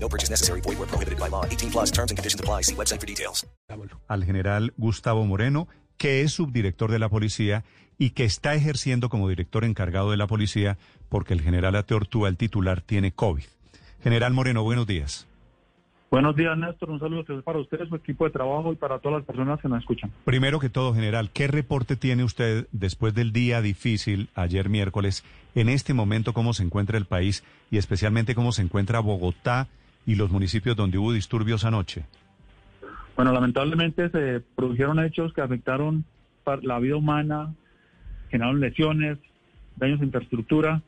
No purchase necessary. Void where prohibited by law. 18 plus terms and conditions apply. See website for details. al general Gustavo Moreno, que es subdirector de la policía y que está ejerciendo como director encargado de la policía porque el general Ateortúa, el titular, tiene COVID. General Moreno, buenos días. Buenos días, Néstor. Un saludo para ustedes, su equipo de trabajo y para todas las personas que nos escuchan. Primero que todo, general, ¿qué reporte tiene usted después del día difícil ayer miércoles? En este momento, ¿cómo se encuentra el país y especialmente cómo se encuentra Bogotá y los municipios donde hubo disturbios anoche? Bueno, lamentablemente se produjeron hechos que afectaron la vida humana, generaron lesiones, daños a infraestructura,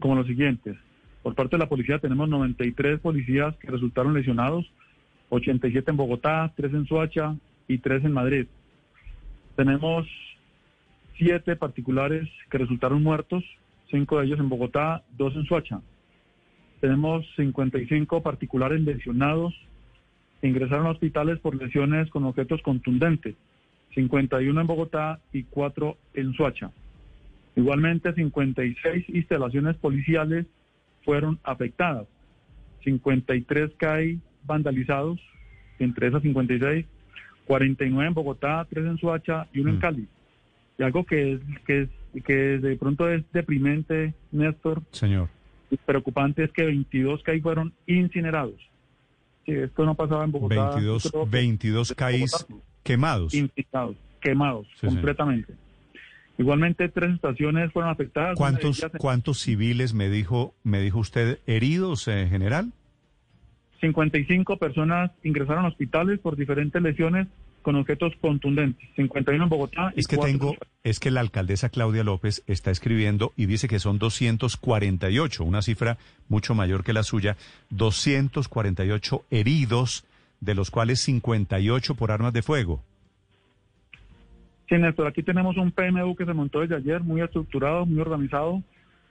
como los siguientes. Por parte de la policía tenemos 93 policías que resultaron lesionados, 87 en Bogotá, 3 en Soacha y 3 en Madrid. Tenemos 7 particulares que resultaron muertos, 5 de ellos en Bogotá, 2 en Soacha. Tenemos 55 particulares lesionados, ingresaron a hospitales por lesiones con objetos contundentes, 51 en Bogotá y 4 en Soacha. Igualmente, 56 instalaciones policiales fueron afectadas, 53 CAI vandalizados, entre esas 56, 49 en Bogotá, 3 en Soacha y 1 en Mm. Cali. Y algo que, es, que, es, que de pronto es deprimente, Néstor, Señor. Preocupante es que 22 CAI fueron incinerados. Sí, esto no pasaba en Bogotá. 22, creo que- 22 en CAIs Bogotá, quemados. incinerados, quemados Sí, sí. completamente. Igualmente, tres estaciones fueron afectadas. ¿Cuántos, en- cuántos civiles me dijo, me dijo usted heridos, eh, general? 55 personas ingresaron a hospitales por diferentes lesiones con objetos contundentes. 51 en Bogotá. y Es que tengo, es que la alcaldesa Claudia López está escribiendo y dice que son 248, una cifra mucho mayor que la suya, 248 heridos, de los cuales 58 por armas de fuego. Sí, Néstor, aquí tenemos un PMU que se montó desde ayer, muy estructurado, muy organizado,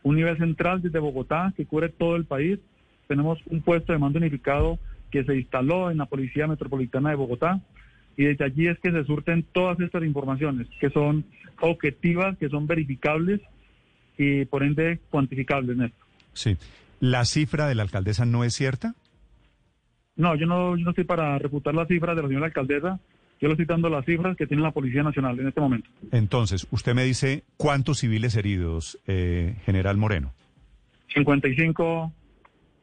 un nivel central desde Bogotá que cubre todo el país. Tenemos un puesto de mando unificado que se instaló en la Policía Metropolitana de Bogotá y desde allí es que se surten todas estas informaciones que son objetivas, que son verificables y por ende cuantificables, Néstor. Sí. ¿La cifra de la alcaldesa no es cierta? No, yo no, yo no estoy para refutar las cifras de la señora alcaldesa, yo le estoy dando las cifras que tiene la Policía Nacional en este momento. Entonces, usted me dice cuántos civiles heridos, eh, general Moreno. 55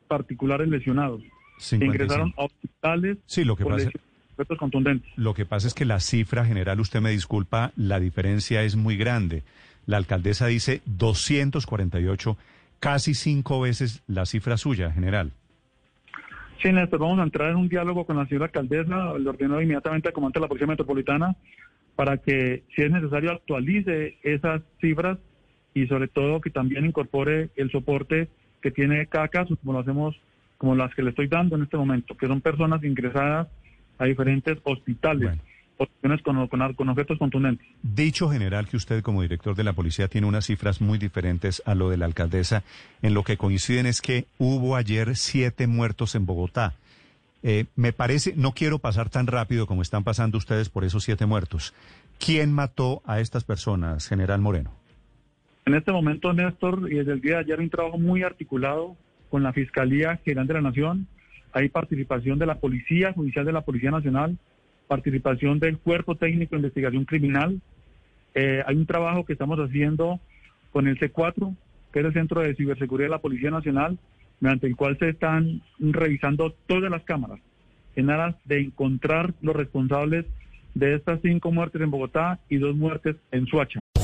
particulares lesionados. que 55. ingresaron a hospitales Sí, lo que pasa, objetos contundentes. lo que pasa es que la cifra general, usted me disculpa, la diferencia es muy grande. La alcaldesa dice 248, casi cinco veces la cifra suya, general. Sí, Néstor, vamos a entrar en un diálogo con la señora alcaldesa, le ordenó inmediatamente al comandante de la Policía Metropolitana para que, si es necesario, actualice esas cifras y sobre todo que también incorpore el soporte que tiene cada caso, como lo hacemos, como las que le estoy dando en este momento, que son personas ingresadas a diferentes hospitales, Bueno. con, con, con objetos contundentes. Dicho general que usted como director de la policía tiene unas cifras muy diferentes a lo de la alcaldesa, en lo que coinciden es que hubo ayer siete muertos en Bogotá. Eh, me parece, no quiero pasar tan rápido como están pasando ustedes por esos siete muertos. ¿Quién mató a estas personas, general Moreno? En este momento, Néstor, y desde el día de ayer, un trabajo muy articulado con la Fiscalía General de la Nación. Hay participación de la Policía Judicial de la Policía Nacional, participación del Cuerpo Técnico de Investigación Criminal. Eh, hay un trabajo que estamos haciendo con el C4, que es el Centro de Ciberseguridad de la Policía Nacional, mediante el cual se están revisando todas las cámaras en aras de encontrar los responsables de estas cinco muertes en Bogotá y dos muertes en Suacha.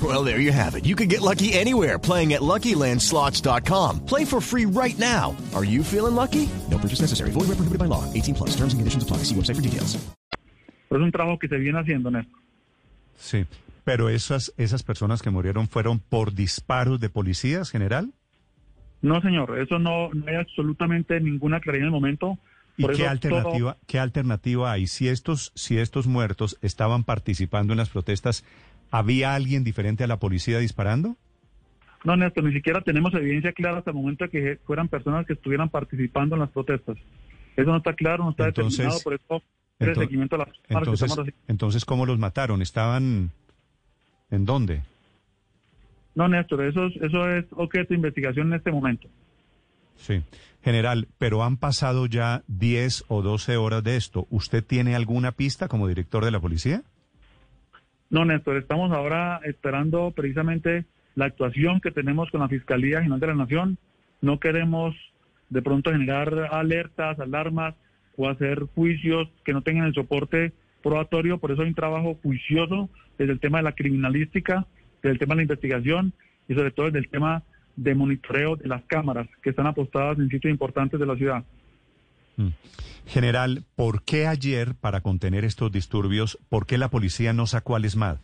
Well, there you have it. You can get lucky anywhere playing at LuckyLandSlots.com. Play for free right now. Are you feeling lucky? No purchase necessary. Void where prohibited by law. 18 plus. Terms and conditions apply. See website for details. Pero es un trabajo que se viene haciendo, Néstor. Sí, pero esas, esas personas que murieron fueron por disparos de policías, general. No, señor, eso no, no hay absolutamente ninguna claridad en el momento. ¿Y qué alternativa, qué alternativa hay? Si estos, si estos muertos estaban participando en las protestas, ¿había alguien diferente a la policía disparando? no, Néstor, ni siquiera tenemos evidencia clara hasta el momento de que fueran personas que estuvieran participando en las protestas. Eso no está claro, no está Entonces- determinado, por eso el ento- seguimiento a las cámaras que Entonces, entonces, ¿cómo los mataron? ¿Estaban en dónde? No, Néstor, eso es, eso es objeto de investigación en este momento. Sí. General, pero han pasado ya 10 o 12 horas de esto. ¿Usted tiene alguna pista como director de la policía? No, Néstor, estamos ahora esperando precisamente la actuación que tenemos con la Fiscalía General de la Nación. No queremos de pronto generar alertas, alarmas o hacer juicios que no tengan el soporte probatorio. Por eso hay un trabajo juicioso desde el tema de la criminalística, desde el tema de la investigación y sobre todo desde el tema de monitoreo de las cámaras que están apostadas en sitios importantes de la ciudad. Mm. General, ¿por qué ayer, para contener estos disturbios, por qué la policía no sacó al ESMAD?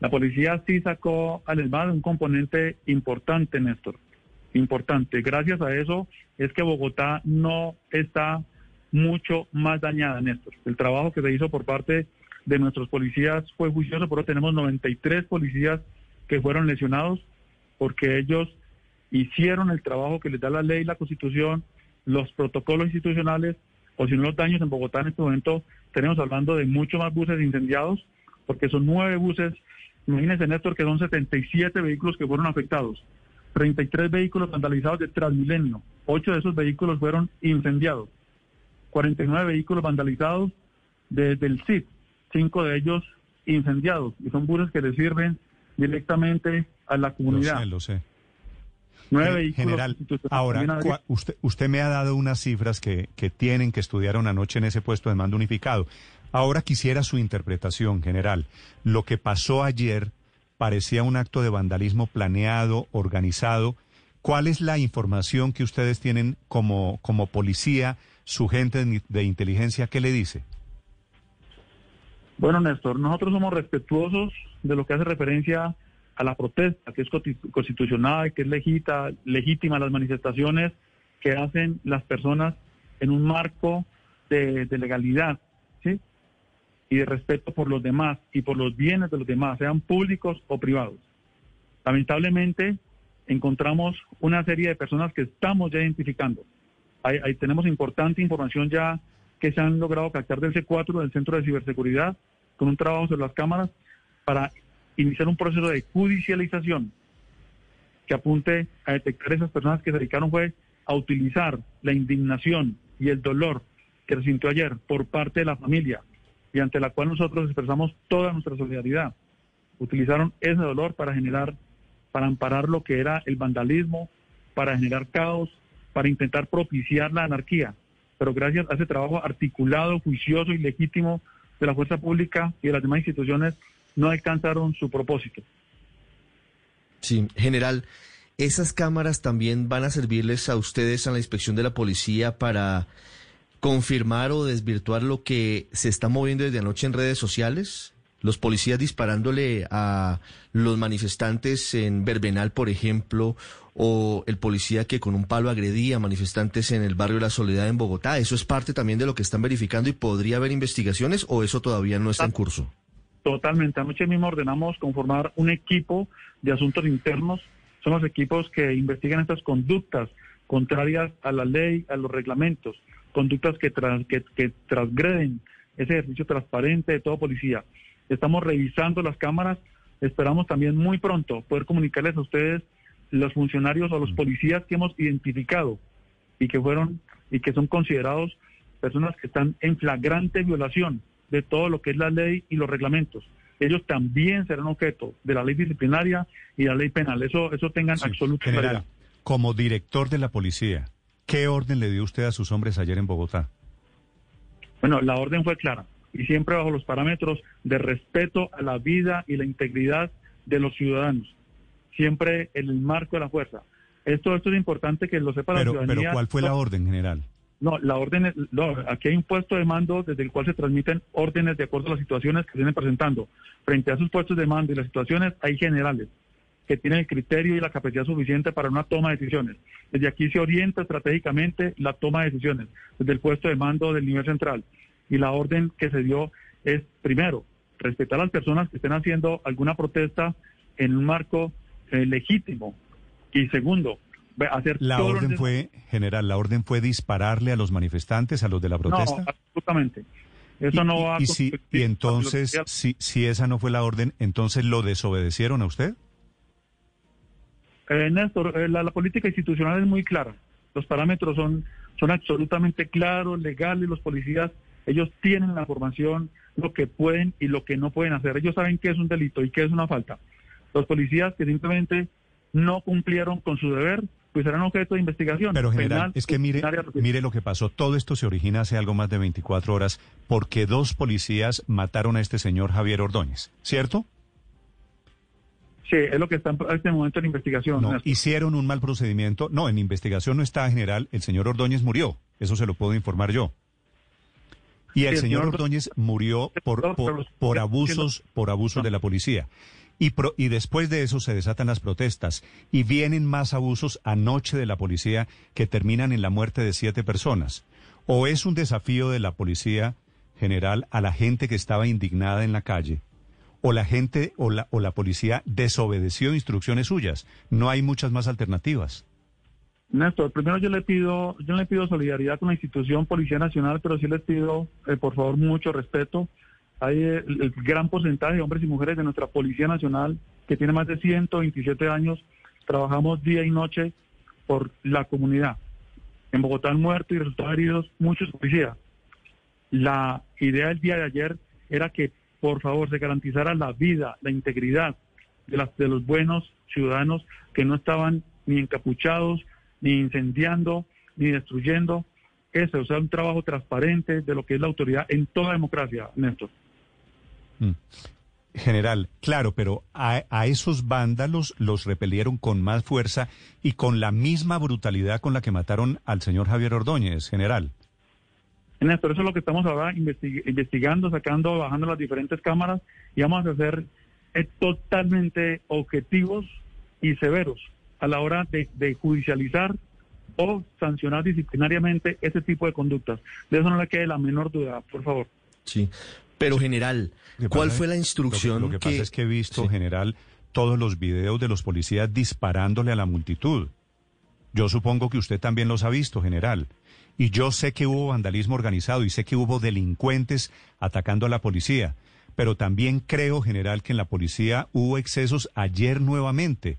La policía sí sacó al ESMAD un componente importante, Néstor. Importante. Gracias a eso es que Bogotá no está mucho más dañada, Néstor. El trabajo que se hizo por parte de nuestros policías fue juicioso, pero tenemos 93 policías que fueron lesionados porque ellos hicieron el trabajo que les da la ley, la constitución, los protocolos institucionales, o si no los daños en Bogotá en este momento, tenemos hablando de muchos más buses incendiados, porque son nueve buses, imagínense Néstor que son 77 vehículos que fueron afectados, 33 vehículos vandalizados de Transmilenio, ocho de esos vehículos fueron incendiados, 49 vehículos vandalizados desde el CID, cinco de ellos incendiados, y son buses que le sirven directamente a la Lo comunidad. sé, lo sé. Nueve General, ahora, usted, usted me ha dado unas cifras que, que tienen que estudiar una noche en ese puesto de mando unificado. Ahora quisiera su interpretación, general. Lo que pasó ayer parecía un acto de vandalismo planeado, organizado. ¿Cuál es la información que ustedes tienen como, como policía, su gente de, de inteligencia? ¿Qué le dice? Bueno, Néstor, nosotros somos respetuosos de lo que hace referencia a la protesta, que es consti- constitucional, que es legita, legítima las manifestaciones que hacen las personas en un marco de, de legalidad, ¿sí? Y de respeto por los demás y por los bienes de los demás, sean públicos o privados. Lamentablemente, encontramos una serie de personas que estamos ya identificando. Ahí, ahí tenemos importante información ya que se han logrado captar del C4, del Centro de Ciberseguridad, con un trabajo sobre las cámaras para iniciar un proceso de judicialización que apunte a detectar esas personas que se dedicaron fue a utilizar la indignación y el dolor que se sintió ayer por parte de la familia y ante la cual nosotros expresamos toda nuestra solidaridad. Utilizaron ese dolor para generar, para amparar lo que era el vandalismo, para generar caos, para intentar propiciar la anarquía. Pero gracias a ese trabajo articulado, juicioso y legítimo de la fuerza pública y de las demás instituciones, no alcanzaron su propósito. Sí, general, ¿esas cámaras también van a servirles a ustedes a la inspección de la policía para confirmar o desvirtuar lo que se está moviendo desde anoche en redes sociales? Los policías disparándole a los manifestantes en Verbenal, por ejemplo, o el policía que con un palo agredía a manifestantes en el barrio La Soledad en Bogotá. ¿Eso es parte también de lo que están verificando y podría haber investigaciones o eso todavía no está en curso? Totalmente. Anoche mismo ordenamos conformar un equipo de asuntos internos. Son los equipos que investigan estas conductas contrarias a la ley, a los reglamentos, conductas que, tras, que, que transgreden ese ejercicio transparente de todo policía. Estamos revisando las cámaras. Esperamos también muy pronto poder comunicarles a ustedes los funcionarios o los policías que hemos identificado y que fueron y que son considerados personas que están en flagrante violación de todo lo que es la ley y los reglamentos. Ellos también serán objeto de la ley disciplinaria y la ley penal. Eso, eso tengan Sí, absoluta General, claridad. como director de la policía, ¿qué orden le dio usted a sus hombres ayer en Bogotá? Bueno, la orden fue clara. y siempre bajo los parámetros de respeto a la vida y la integridad de los ciudadanos, siempre en el marco de la fuerza. Esto, esto es importante que lo sepa pero, la ciudadanía. Pero ¿cuál fue la orden, general? No, la orden, no, aquí hay un puesto de mando desde el cual se transmiten órdenes de acuerdo a las situaciones que se vienen presentando. Frente a esos puestos de mando y las situaciones hay generales que tienen el criterio y la capacidad suficiente para una toma de decisiones. Desde aquí se orienta estratégicamente la toma de decisiones, desde el puesto de mando del nivel central. Y la orden que se dio es, primero, respetar a las personas que estén haciendo alguna protesta en un marco eh, legítimo. Y segundo, hacer la orden fue general la orden fue dispararle a los manifestantes a los de la protesta. no absolutamente. Eso y, no va y, si, y entonces si si esa no fue la orden entonces lo desobedecieron a usted eh, Néstor eh, la, la, política institucional es muy clara. Los parámetros son son absolutamente claros legales los policías ellos tienen la formación lo que pueden y lo que no pueden hacer. Ellos saben qué es un delito y qué es una falta. Los policías que simplemente no cumplieron con su deber pues serán objeto de investigación. Pero general, es que mire, mire lo que pasó. Todo esto se origina hace algo más de 24 horas porque dos policías mataron a este señor Javier Ordóñez, ¿cierto? Sí, es lo que está en este momento en investigación. No, hicieron un mal procedimiento. No, en investigación no está general. El señor Ordóñez murió. Eso se lo puedo informar yo. Y el, señor Ordóñez murió por, por, por abusos, por abusos de la policía. Y, pro, y, después de eso se desatan las protestas y vienen más abusos anoche de la policía que terminan en la muerte de siete personas. ¿O es un desafío de la policía general a la gente que estaba indignada en la calle? ¿O la gente o la, o la policía desobedeció instrucciones suyas? No hay muchas más alternativas. Néstor, primero yo le pido, yo le pido solidaridad con la institución Policía Nacional, pero sí les pido, eh, por favor, mucho respeto hay el, el, gran porcentaje de hombres y mujeres de nuestra Policía Nacional que tiene más de 127 años. Trabajamos día y noche por la comunidad. En Bogotá han muerto y resultados heridos muchos policías. La idea del día de ayer era que, por favor, se garantizara la vida, la integridad de, las, de los buenos ciudadanos que no estaban ni encapuchados, ni incendiando, ni destruyendo. Eso, o sea, un trabajo transparente de lo que es la autoridad en toda democracia, Néstor. Mm. General, claro, pero a, a, esos vándalos los repelieron con más fuerza y con la misma brutalidad con la que mataron al señor Javier Ordóñez, general. Néstor, eso es lo que estamos ahora investig investigando, sacando, bajando las diferentes cámaras y vamos a ser eh, totalmente objetivos y severos a la hora de, de judicializar o sancionar disciplinariamente ese tipo de conductas. De eso no le quede la menor duda, por favor. Sí, pero general, ¿cuál fue la instrucción? Lo que, lo que pasa es que he visto, sí. general, todos los videos de los policías disparándole a la multitud. Yo supongo que usted también los ha visto, general. Y yo sé que hubo vandalismo organizado y sé que hubo delincuentes atacando a la policía. Pero también creo, general, que en la policía hubo excesos ayer nuevamente,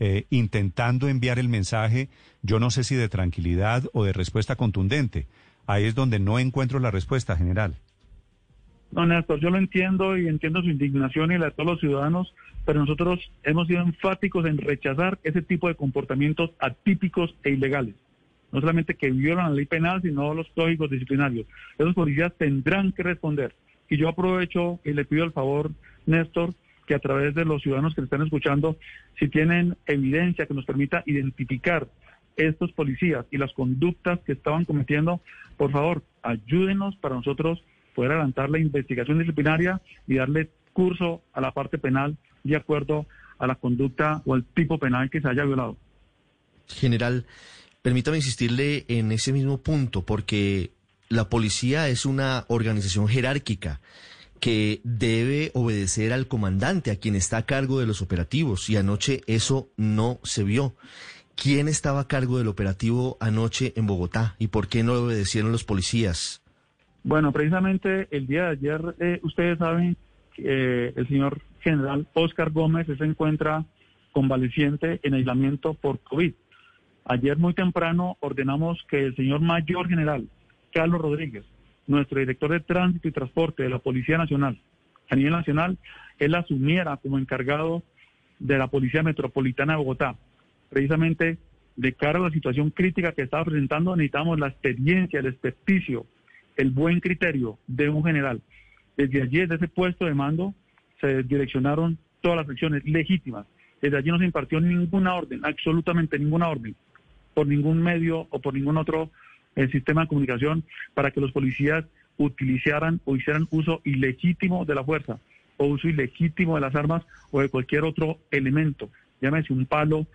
eh, intentando enviar el mensaje, yo no sé si de tranquilidad o de respuesta contundente. Ahí es donde no encuentro la respuesta, general. No, Néstor, yo lo entiendo y entiendo su indignación y la de todos los ciudadanos, pero nosotros hemos sido enfáticos en rechazar ese tipo de comportamientos atípicos e ilegales. No solamente que violan la ley penal, sino los códigos disciplinarios. Esos policías tendrán que responder. Y yo aprovecho y le pido el favor, Néstor, que a través de los ciudadanos que están escuchando, si tienen evidencia que nos permita identificar estos policías y las conductas que estaban cometiendo, por favor, ayúdenos para nosotros poder adelantar la investigación disciplinaria y darle curso a la parte penal de acuerdo a la conducta o el tipo penal que se haya violado. General, permítame insistirle en ese mismo punto, porque la policía es una organización jerárquica que debe obedecer al comandante, a quien está a cargo de los operativos, y anoche eso no se vio. ¿Quién estaba a cargo del operativo anoche en Bogotá y por qué no obedecieron los policías? Bueno, precisamente el día de ayer, eh, ustedes saben que eh, el señor general Oscar Gómez se encuentra convaleciente en aislamiento por COVID. Ayer muy temprano ordenamos que el señor mayor general Carlos Rodríguez, nuestro director de tránsito y transporte de la Policía Nacional, a nivel nacional, él asumiera como encargado de la Policía Metropolitana de Bogotá. Precisamente de cara a la situación crítica que estaba presentando, necesitamos la experiencia, el experticio, el buen criterio de un general. Desde allí, desde ese puesto de mando, se direccionaron todas las acciones legítimas. Desde allí no se impartió ninguna orden, absolutamente ninguna orden, por ningún medio o por ningún otro eh, sistema de comunicación para que los policías utilizaran o hicieran uso ilegítimo de la fuerza o uso ilegítimo de las armas o de cualquier otro elemento, llámese un palo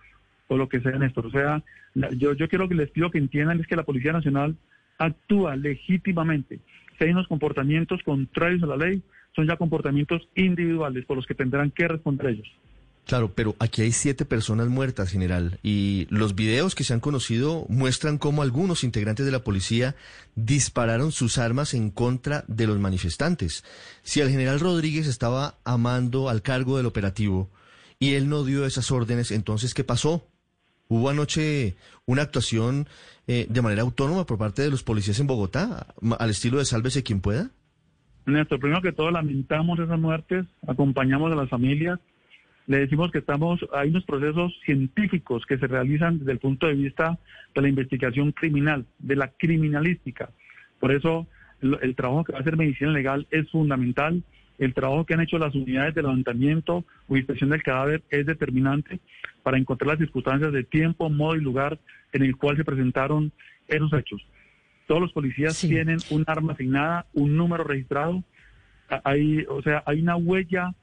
o lo que sea, Néstor. O sea, yo, yo quiero que les pido que entiendan es que la Policía Nacional actúa legítimamente. Si hay unos comportamientos contrarios a la ley, son ya comportamientos individuales por los que tendrán que responder ellos. Claro, pero aquí hay siete personas muertas, general, y los videos que se han conocido muestran cómo algunos integrantes de la policía dispararon sus armas en contra de los manifestantes. Si el general Rodríguez estaba amando al cargo del operativo y él no dio esas órdenes, entonces, ¿qué pasó? ¿Hubo anoche una actuación eh, de manera autónoma por parte de los policías en Bogotá, al estilo de sálvese quien pueda? Néstor, primero que todo lamentamos esas muertes, acompañamos a las familias, le decimos que estamos, hay unos procesos científicos que se realizan desde el punto de vista de la investigación criminal, de la criminalística. Por eso el, el trabajo que va a hacer medicina legal es fundamental. El trabajo que han hecho las unidades de levantamiento o inspección del cadáver es determinante para encontrar las circunstancias de tiempo, modo y lugar en el cual se presentaron esos hechos. Todos los policías Sí. tienen un arma asignada, un número registrado. Hay, o sea, hay una huella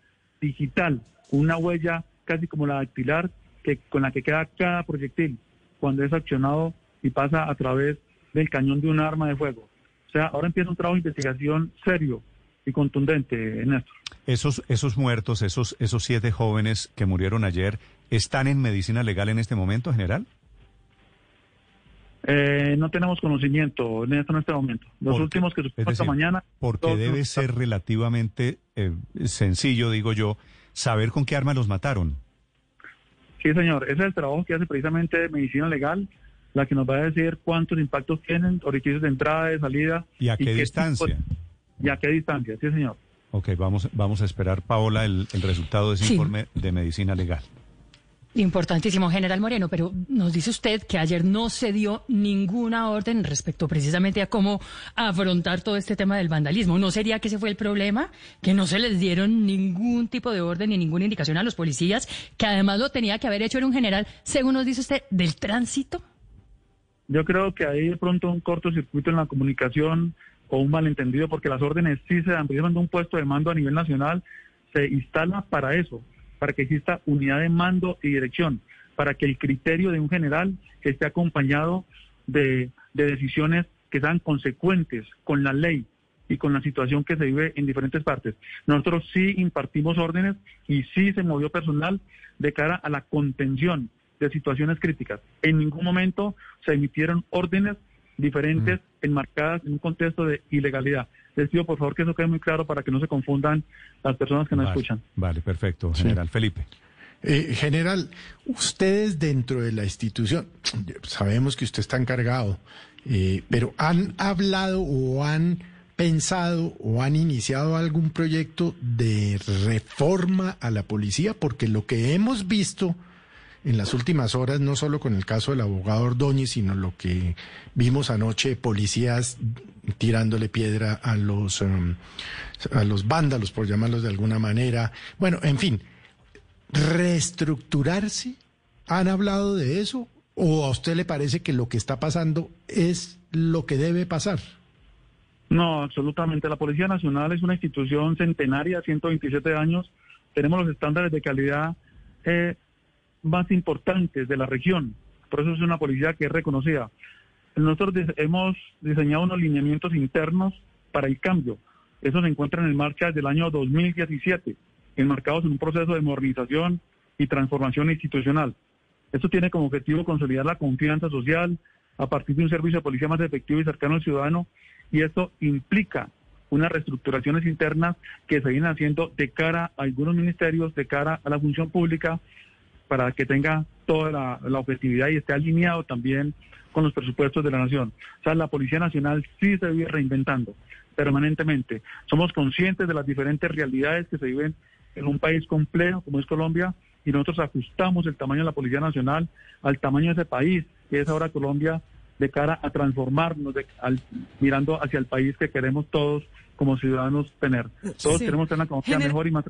digital, una huella casi como la dactilar que con la que queda cada proyectil cuando es accionado y pasa a través del cañón de un arma de fuego. O sea, ahora empieza un trabajo de investigación serio y contundente, Néstor. Esos, esos muertos, esos, esos siete jóvenes que murieron ayer, ¿están en medicina legal en este momento, general? Eh, no tenemos conocimiento en esto en este momento. Los Porque- últimos que supimos esta mañana. Porque todos debe ser relativamente eh, sencillo, digo yo, saber con qué arma los mataron. Sí, señor. Ese es el trabajo que hace precisamente Medicina Legal, la que nos va a decir cuántos impactos tienen, orificios de entrada, de salida. ¿Y a qué distancia? Y a qué distancia, sí, señor. Ok, vamos, vamos a esperar, Paola, el, el resultado de ese Sí. informe de medicina legal. Importantísimo, general Moreno, pero nos dice usted que ayer no se dio ninguna orden respecto precisamente a cómo afrontar todo este tema del vandalismo. ¿No sería que ese fue el problema? Que no se les dieron ningún tipo de orden ni ninguna indicación a los policías, que además lo tenía que haber hecho era un general, según nos dice usted, del tránsito. Yo creo que hay de pronto un cortocircuito en la comunicación o un malentendido, porque las órdenes sí se dan, precisamente un puesto de mando a nivel nacional se instala para eso, para que exista unidad de mando y dirección, para que el criterio de un general esté acompañado de, de decisiones que sean consecuentes con la ley y con la situación que se vive en diferentes partes. Nosotros sí impartimos órdenes y sí se movió personal de cara a la contención de situaciones críticas. En ningún momento se emitieron órdenes diferentes enmarcadas en un contexto de ilegalidad. Les pido por favor que eso quede muy claro para que no se confundan las personas que nos Vale, escuchan. Vale, perfecto, Sí. general Felipe. Eh, general, ustedes dentro de la institución, sabemos que usted está encargado, eh, pero ¿han hablado o han pensado o han iniciado algún proyecto de reforma a la policía? Porque lo que hemos visto en las últimas horas, no solo con el caso del abogado Ordóñez, sino lo que vimos anoche, policías tirándole piedra a los, um, a los vándalos, por llamarlos de alguna manera. Bueno, en fin, reestructurarse. ¿Han hablado de eso? ¿O a usted le parece que lo que está pasando es lo que debe pasar? No, absolutamente. La Policía Nacional es una institución centenaria, 127 años. Tenemos los estándares de calidad eh, más importantes de la región. Por eso es una policía que es reconocida. Nosotros hemos diseñado unos lineamientos internos para el cambio. Eso se encuentra en marcha desde el año 2017, enmarcados en un proceso de modernización y transformación institucional. Esto tiene como objetivo consolidar la confianza social a partir de un servicio de policía más efectivo y cercano al ciudadano y esto implica unas reestructuraciones internas que se vienen haciendo de cara a algunos ministerios, de cara a la función pública, para que tenga toda la, la objetividad y esté alineado también con los presupuestos de la nación. O sea, la Policía Nacional sí se vive reinventando permanentemente. Somos conscientes de las diferentes realidades que se viven en un país complejo como es Colombia y nosotros ajustamos el tamaño de la Policía Nacional al tamaño de ese país, que es ahora Colombia, de cara a transformarnos, de- al- mirando hacia el país que queremos todos como ciudadanos tener. Todos Sí. queremos tener una economía mejor y más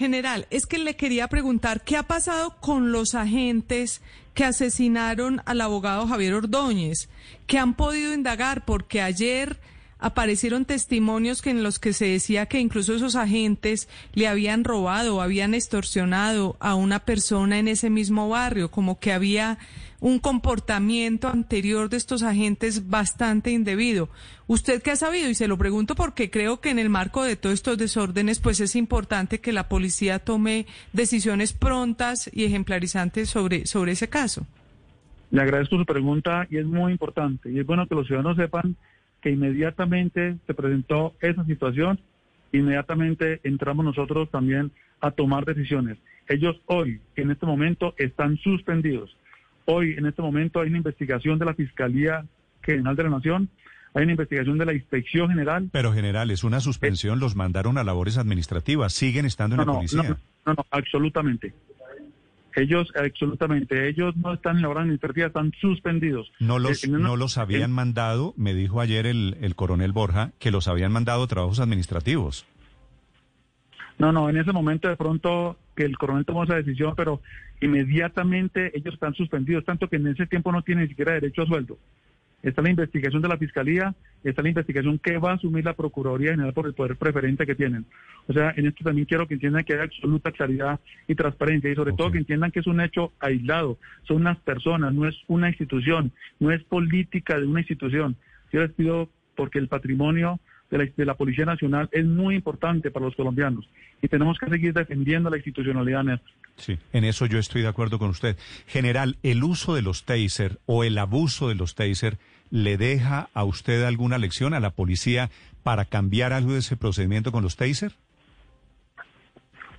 General, es que le quería preguntar qué ha pasado con los agentes que asesinaron al abogado Javier Ordóñez, que han podido indagar, porque ayer aparecieron testimonios que en los que se decía que incluso esos agentes le habían robado habían extorsionado a una persona en ese mismo barrio, como que había un comportamiento anterior de estos agentes bastante indebido. ¿Usted qué ha sabido? Y se lo pregunto porque creo que en el marco de todos estos desórdenes, pues es importante que la policía tome decisiones prontas y ejemplarizantes sobre, sobre ese caso. Le agradezco su pregunta y es muy importante. Y es bueno que los ciudadanos sepan que inmediatamente se presentó esa situación, inmediatamente entramos nosotros también a tomar decisiones. Ellos hoy, en este momento, están suspendidos. Hoy, en este momento, hay una investigación de la Fiscalía General de la Nación, hay una investigación de la Inspección General. Pero general, es una suspensión, los mandaron a labores administrativas, siguen estando en No, la no, policía. no, no, no, absolutamente. Ellos, absolutamente, ellos no están en la hora administrativa, están suspendidos. No los, Eh, no los habían mandado, me dijo ayer el, el coronel Borja, que los habían mandado trabajos administrativos. No, no, en ese momento de pronto que el coronel tomó esa decisión, pero inmediatamente ellos están suspendidos, tanto que en ese tiempo no tienen ni siquiera derecho a sueldo. Está la investigación de la Fiscalía, está la investigación que va a asumir la Procuraduría General por el poder preferente que tienen. O sea, en esto también quiero que entiendan que hay absoluta claridad y transparencia y sobre todo que entiendan que es un hecho aislado, son unas personas, no es una institución, no es política de una institución. Yo les pido porque el patrimonio de la, de la Policía Nacional es muy importante para los colombianos y tenemos que seguir defendiendo la institucionalidad, Néstor. Sí, en eso yo estoy de acuerdo con usted. General, ¿el uso de los taser o el abuso de los taser le deja a usted alguna lección a la policía para cambiar algo de ese procedimiento con los taser?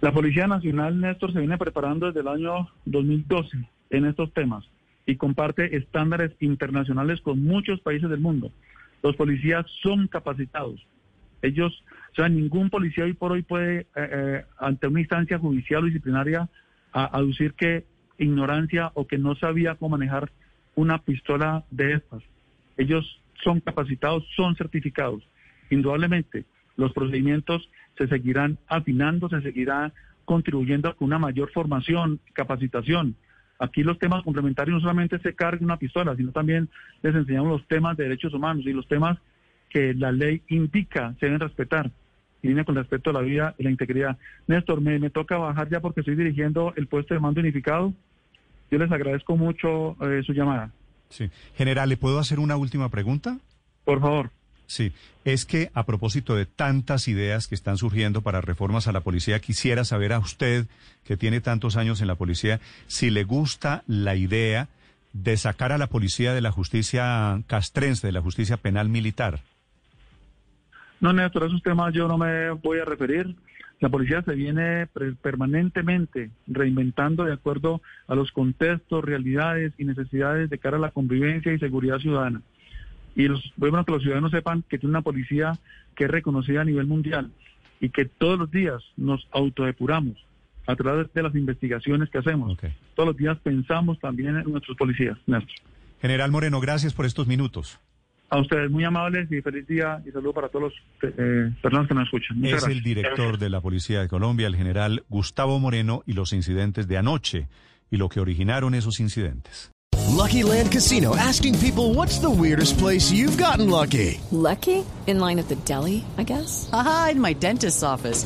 La Policía Nacional, Néstor, se viene preparando desde el año 2012 en estos temas y comparte estándares internacionales con muchos países del mundo. Los policías son capacitados. Ellos, o sea, ningún policía hoy por hoy puede, eh, eh, ante una instancia judicial o disciplinaria, aducir que ignorancia o que no sabía cómo manejar una pistola de estas. Ellos son capacitados, son certificados. Indudablemente, los procedimientos se seguirán afinando, se seguirá contribuyendo con una mayor formación, capacitación. Aquí los temas complementarios no solamente se carga una pistola, sino también les enseñamos los temas de derechos humanos y los temas que la ley indica se deben respetar. Y viene con respecto a la vida y la integridad. Néstor, me, me toca bajar ya porque estoy dirigiendo el puesto de mando unificado. Yo les agradezco mucho eh, su llamada. Sí. General, ¿le puedo hacer una última pregunta? Por favor. Sí, es que a propósito de tantas ideas que están surgiendo para reformas a la policía, quisiera saber a usted, que tiene tantos años en la policía, si le gusta la idea de sacar a la policía de la justicia castrense, de la justicia penal militar. No, Néstor, esos temas yo no me voy a referir. La policía se viene permanentemente reinventando de acuerdo a los contextos, realidades y necesidades de cara a la convivencia y seguridad ciudadana. Y los, bueno que los ciudadanos sepan que tiene una policía que es reconocida a nivel mundial y que todos los días nos autodepuramos a través de las investigaciones que hacemos. Todos los días pensamos también en nuestros policías, Néstor. General Moreno, gracias por estos minutos. A ustedes muy amables y feliz día y saludo para todos los eh, personas que nos escuchan. Muchas es el gracias. director de la Policía de Colombia, el general Gustavo Moreno, y los incidentes de anoche y lo que originaron esos incidentes. Lucky Land Casino asking people what's the weirdest place you've gotten lucky? Lucky? In line at the deli, I guess? Aha, in my dentist's office.